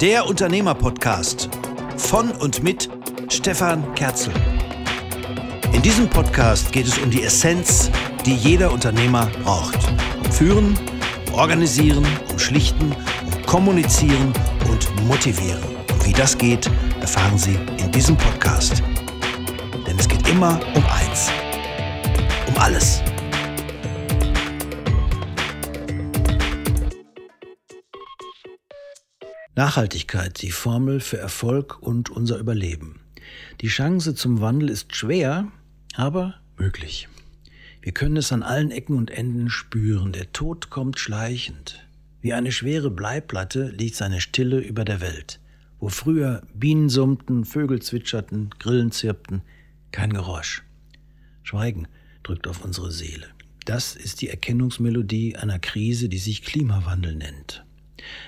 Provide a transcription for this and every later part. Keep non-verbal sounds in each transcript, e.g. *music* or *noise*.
Der Unternehmer-Podcast von und mit Stefan Kerzel. In diesem Podcast geht es um die Essenz, die jeder Unternehmer braucht. Um Führen, Organisieren, um Schlichten, um Kommunizieren und Motivieren. Und wie das geht, erfahren Sie in diesem Podcast. Denn es geht immer um eins. Um alles. Nachhaltigkeit, die Formel für Erfolg und unser Überleben. Die Chance zum Wandel ist schwer, aber möglich. Wir können es an allen Ecken und Enden spüren. Der Tod kommt schleichend. Wie eine schwere Bleiplatte liegt seine Stille über der Welt. Wo früher Bienen summten, Vögel zwitscherten, Grillen zirpten, kein Geräusch. Schweigen drückt auf unsere Seele. Das ist die Erkennungsmelodie einer Krise, die sich Klimawandel nennt.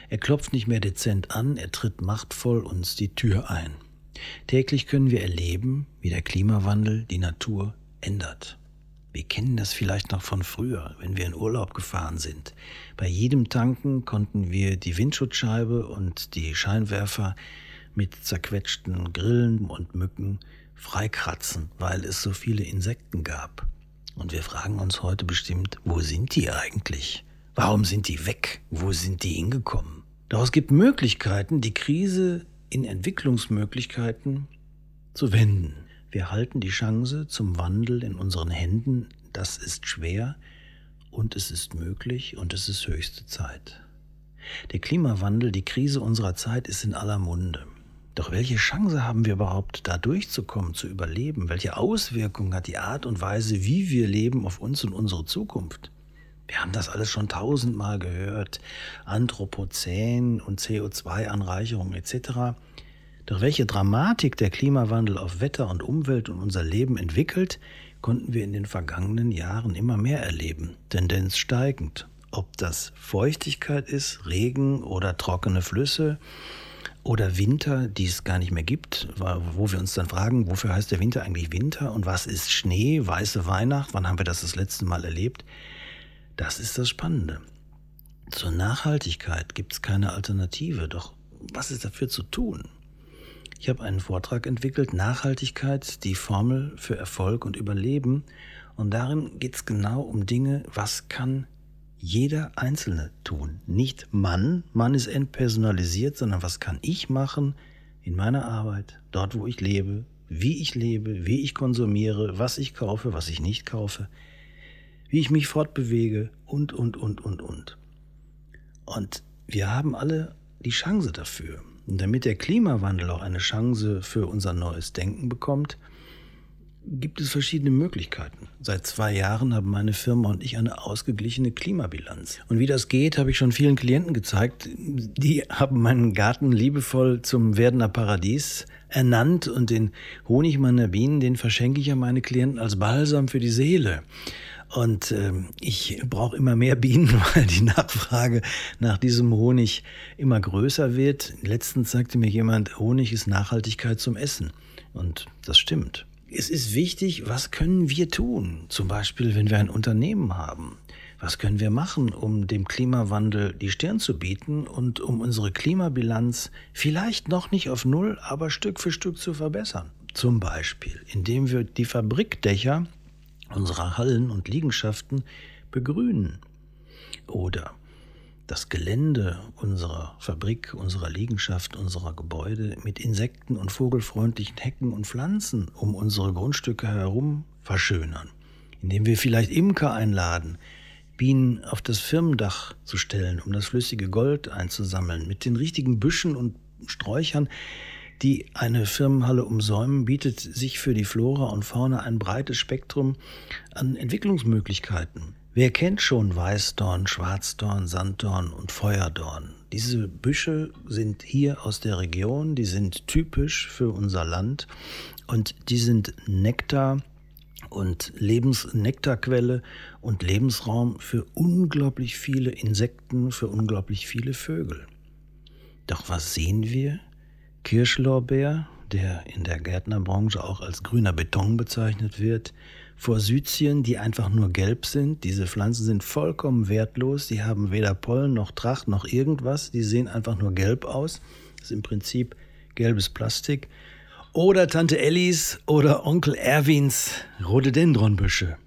Er klopft nicht mehr dezent an, er tritt machtvoll uns die Tür ein. Täglich können wir erleben, wie der Klimawandel die Natur ändert. Wir kennen das vielleicht noch von früher, wenn wir in Urlaub gefahren sind. Bei jedem Tanken konnten wir die Windschutzscheibe und die Scheinwerfer mit zerquetschten Grillen und Mücken freikratzen, weil es so viele Insekten gab. Und wir fragen uns heute bestimmt, wo sind die eigentlich? Warum sind die weg? Wo sind die hingekommen? Doch es gibt Möglichkeiten, die Krise in Entwicklungsmöglichkeiten zu wenden. Wir halten die Chance zum Wandel in unseren Händen. Das ist schwer und es ist möglich und es ist höchste Zeit. Der Klimawandel, die Krise unserer Zeit ist in aller Munde. Doch welche Chance haben wir überhaupt, da durchzukommen, zu überleben? Welche Auswirkungen hat die Art und Weise, wie wir leben, auf uns und unsere Zukunft? Wir haben das alles schon tausendmal gehört. Anthropozän und CO2-Anreicherung etc. Doch welche Dramatik der Klimawandel auf Wetter und Umwelt und unser Leben entwickelt, konnten wir in den vergangenen Jahren immer mehr erleben. Tendenz steigend. Ob das Feuchtigkeit ist, Regen oder trockene Flüsse oder Winter, die es gar nicht mehr gibt, wo wir uns dann fragen, wofür heißt der Winter eigentlich Winter und was ist Schnee, weiße Weihnacht, wann haben wir das das letzte Mal erlebt? Das ist das Spannende. Zur Nachhaltigkeit gibt es keine Alternative, doch was ist dafür zu tun? Ich habe einen Vortrag entwickelt, Nachhaltigkeit, die Formel für Erfolg und Überleben. Und darin geht es genau um Dinge, was kann jeder Einzelne tun. Nicht Mann, Mann ist entpersonalisiert, sondern was kann ich machen in meiner Arbeit, dort wo ich lebe, wie ich lebe, wie ich konsumiere, was ich kaufe, was ich nicht kaufe wie ich mich fortbewege und, und, und, und, und. Und wir haben alle die Chance dafür. Und damit der Klimawandel auch eine Chance für unser neues Denken bekommt, gibt es verschiedene Möglichkeiten. Seit zwei Jahren haben meine Firma und ich eine ausgeglichene Klimabilanz. Und wie das geht, habe ich schon vielen Klienten gezeigt. Die haben meinen Garten liebevoll zum Werdener Paradies ernannt und den Honig meiner Bienen, den verschenke ich an meine Klienten als Balsam für die Seele. Und ähm, ich brauche immer mehr Bienen, *laughs* weil die Nachfrage nach diesem Honig immer größer wird. Letztens sagte mir jemand, Honig ist Nachhaltigkeit zum Essen. Und das stimmt. Es ist wichtig, was können wir tun? Zum Beispiel, wenn wir ein Unternehmen haben. Was können wir machen, um dem Klimawandel die Stirn zu bieten und um unsere Klimabilanz vielleicht noch nicht auf Null, aber Stück für Stück zu verbessern? Zum Beispiel, indem wir die Fabrikdächer unserer Hallen und Liegenschaften begrünen oder das Gelände unserer Fabrik, unserer Liegenschaft, unserer Gebäude mit Insekten und vogelfreundlichen Hecken und Pflanzen um unsere Grundstücke herum verschönern, indem wir vielleicht Imker einladen, Bienen auf das Firmendach zu stellen, um das flüssige Gold einzusammeln, mit den richtigen Büschen und Sträuchern, die eine Firmenhalle umsäumen, bietet sich für die Flora und Fauna ein breites Spektrum an Entwicklungsmöglichkeiten. Wer kennt schon Weißdorn, Schwarzdorn, Sanddorn und Feuerdorn? Diese Büsche sind hier aus der Region, die sind typisch für unser Land und die sind Nektar und Lebensnektarquelle und Lebensraum für unglaublich viele Insekten, für unglaublich viele Vögel. Doch was sehen wir? Kirschlorbeer, der in der Gärtnerbranche auch als grüner Beton bezeichnet wird, Forsythien, die einfach nur gelb sind. Diese Pflanzen sind vollkommen wertlos. Die haben weder Pollen noch Tracht noch irgendwas. Die sehen einfach nur gelb aus. Das ist im Prinzip gelbes Plastik. Oder Tante Ellis oder Onkel Erwins Rhododendronbüsche.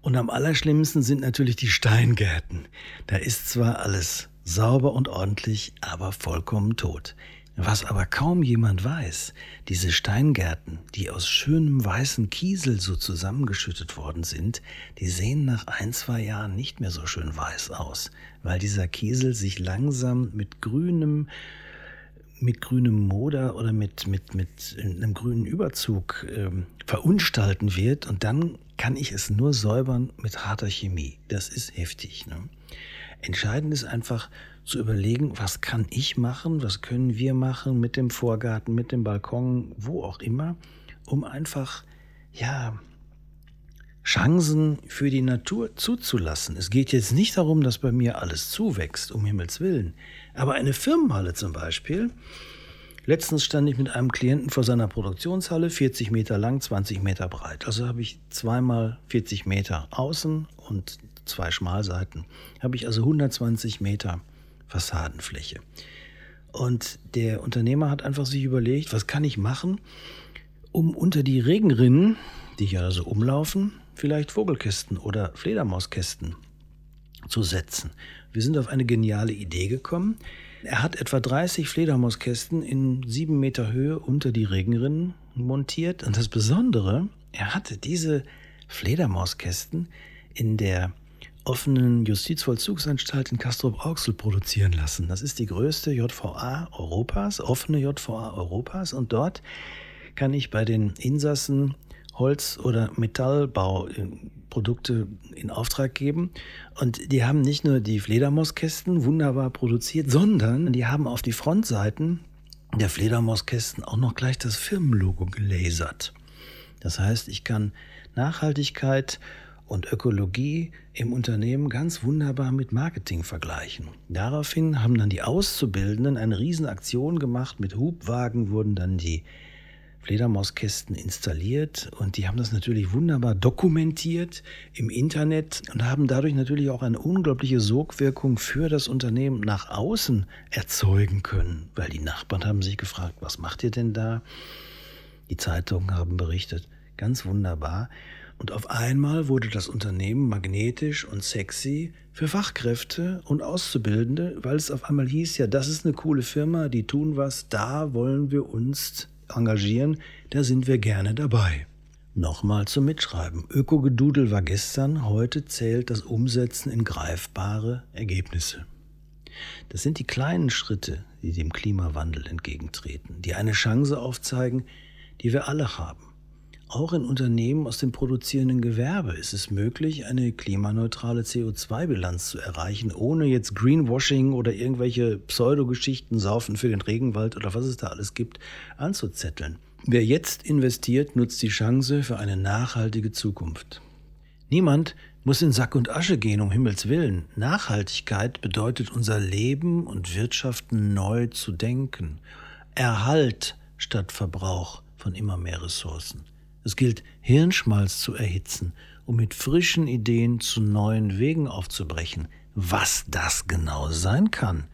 Und am allerschlimmsten sind natürlich die Steingärten. Da ist zwar alles sauber und ordentlich, aber vollkommen tot. Was aber kaum jemand weiß, diese Steingärten, die aus schönem weißen Kiesel so zusammengeschüttet worden sind, die sehen nach ein, zwei Jahren nicht mehr so schön weiß aus, weil dieser Kiesel sich langsam mit grünem, mit grünem Moder oder mit, mit, mit einem grünen Überzug ähm, verunstalten wird und dann kann ich es nur säubern mit harter Chemie. Das ist heftig. Ne? Entscheidend ist einfach zu überlegen, was kann ich machen, was können wir machen mit dem Vorgarten, mit dem Balkon, wo auch immer, um einfach, ja, Chancen für die Natur zuzulassen. Es geht jetzt nicht darum, dass bei mir alles zuwächst, um Himmels Willen. Aber eine Firmenhalle zum Beispiel, Letztens stand ich mit einem Klienten vor seiner Produktionshalle, 40 Meter lang, 20 Meter breit. Also habe ich zweimal 40 Meter außen und zwei Schmalseiten. Habe ich also 120 Meter Fassadenfläche. Und der Unternehmer hat einfach sich überlegt, was kann ich machen, um unter die Regenrinnen, die hier so umlaufen, vielleicht Vogelkästen oder Fledermauskästen zu setzen. Wir sind auf eine geniale Idee gekommen. Er hat etwa 30 Fledermauskästen in sieben Meter Höhe unter die Regenrinnen montiert. Und das Besondere, er hatte diese Fledermauskästen in der offenen Justizvollzugsanstalt in Castrop-Rauxel produzieren lassen. Das ist die größte JVA Europas, offene JVA Europas. Und dort kann ich bei den Insassen Holz- oder Metallbauprodukte in Auftrag geben. Und die haben nicht nur die Fledermauskästen wunderbar produziert, sondern die haben auf die Frontseiten der Fledermauskästen auch noch gleich das Firmenlogo gelasert. Das heißt, ich kann Nachhaltigkeit und Ökologie im Unternehmen ganz wunderbar mit Marketing vergleichen. Daraufhin haben dann die Auszubildenden eine Riesenaktion gemacht. Mit Hubwagen wurden dann die Fledermauskästen installiert und die haben das natürlich wunderbar dokumentiert im Internet und haben dadurch natürlich auch eine unglaubliche Sogwirkung für das Unternehmen nach außen erzeugen können, weil die Nachbarn haben sich gefragt, was macht ihr denn da? Die Zeitungen haben berichtet, ganz wunderbar. Und auf einmal wurde das Unternehmen magnetisch und sexy für Fachkräfte und Auszubildende, weil es auf einmal hieß, ja, das ist eine coole Firma, die tun was, da wollen wir uns engagieren, da sind wir gerne dabei. Nochmal zum Mitschreiben. Ökogedudel war gestern, heute zählt das Umsetzen in greifbare Ergebnisse. Das sind die kleinen Schritte, die dem Klimawandel entgegentreten, die eine Chance aufzeigen, die wir alle haben. Auch in Unternehmen aus dem produzierenden Gewerbe ist es möglich, eine klimaneutrale CO2-Bilanz zu erreichen, ohne jetzt Greenwashing oder irgendwelche Pseudogeschichten, Saufen für den Regenwald oder was es da alles gibt, anzuzetteln. Wer jetzt investiert, nutzt die Chance für eine nachhaltige Zukunft. Niemand muss in Sack und Asche gehen, um Himmels willen. Nachhaltigkeit bedeutet unser Leben und Wirtschaften neu zu denken. Erhalt statt Verbrauch von immer mehr Ressourcen. Es gilt, Hirnschmalz zu erhitzen, um mit frischen Ideen zu neuen Wegen aufzubrechen. Was das genau sein kann,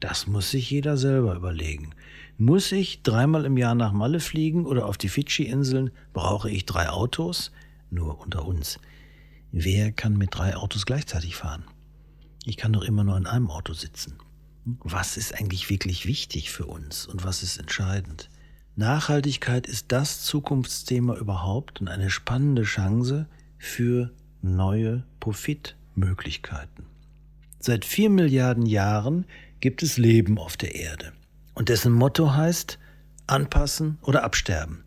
das muss sich jeder selber überlegen. Muss ich dreimal im Jahr nach Malle fliegen oder auf die Fidschi-Inseln? Brauche ich drei Autos? Nur unter uns. Wer kann mit drei Autos gleichzeitig fahren? Ich kann doch immer nur in einem Auto sitzen. Was ist eigentlich wirklich wichtig für uns und was ist entscheidend? Nachhaltigkeit ist das Zukunftsthema überhaupt und eine spannende Chance für neue Profitmöglichkeiten. Seit vier Milliarden Jahren gibt es Leben auf der Erde und dessen Motto heißt anpassen oder absterben.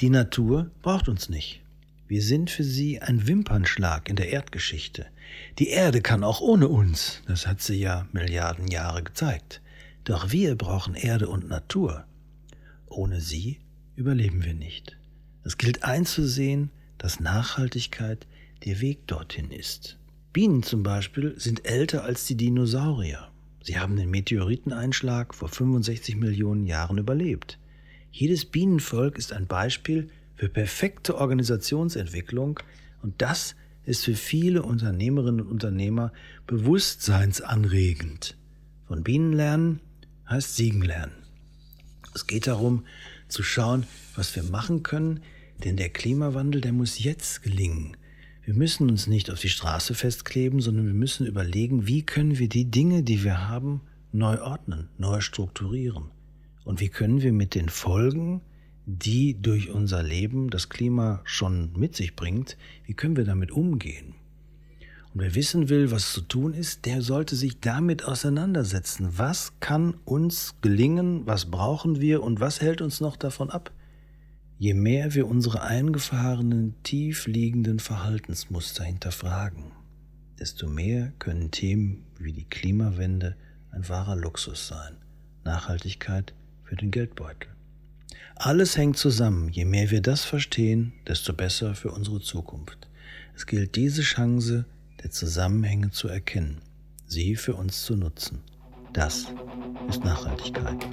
Die Natur braucht uns nicht. Wir sind für sie ein Wimpernschlag in der Erdgeschichte. Die Erde kann auch ohne uns, das hat sie ja Milliarden Jahre gezeigt. Doch wir brauchen Erde und Natur. Ohne sie überleben wir nicht. Es gilt einzusehen, dass Nachhaltigkeit der Weg dorthin ist. Bienen zum Beispiel sind älter als die Dinosaurier. Sie haben den Meteoriteneinschlag vor 65 Millionen Jahren überlebt. Jedes Bienenvolk ist ein Beispiel für perfekte Organisationsentwicklung Und das ist für viele Unternehmerinnen und Unternehmer bewusstseinsanregend. Von Bienen lernen heißt Siegen lernen. Es geht darum, zu schauen, was wir machen können, denn der Klimawandel, der muss jetzt gelingen. Wir müssen uns nicht auf die Straße festkleben, sondern wir müssen überlegen, wie können wir die Dinge, die wir haben, neu ordnen, neu strukturieren. Und wie können wir mit den Folgen, die durch unser Leben das Klima schon mit sich bringt, wie können wir damit umgehen? Und wer wissen will, was zu tun ist, der sollte sich damit auseinandersetzen. Was kann uns gelingen, was brauchen wir und was hält uns noch davon ab? Je mehr wir unsere eingefahrenen, tief liegenden Verhaltensmuster hinterfragen, desto mehr können Themen wie die Klimawende ein wahrer Luxus sein. Nachhaltigkeit für den Geldbeutel. Alles hängt zusammen. Je mehr wir das verstehen, desto besser für unsere Zukunft. Es gilt diese Chance der Zusammenhänge zu erkennen, sie für uns zu nutzen. Das ist Nachhaltigkeit.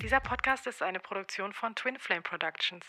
Dieser Podcast ist eine Produktion von Twin Flame Productions.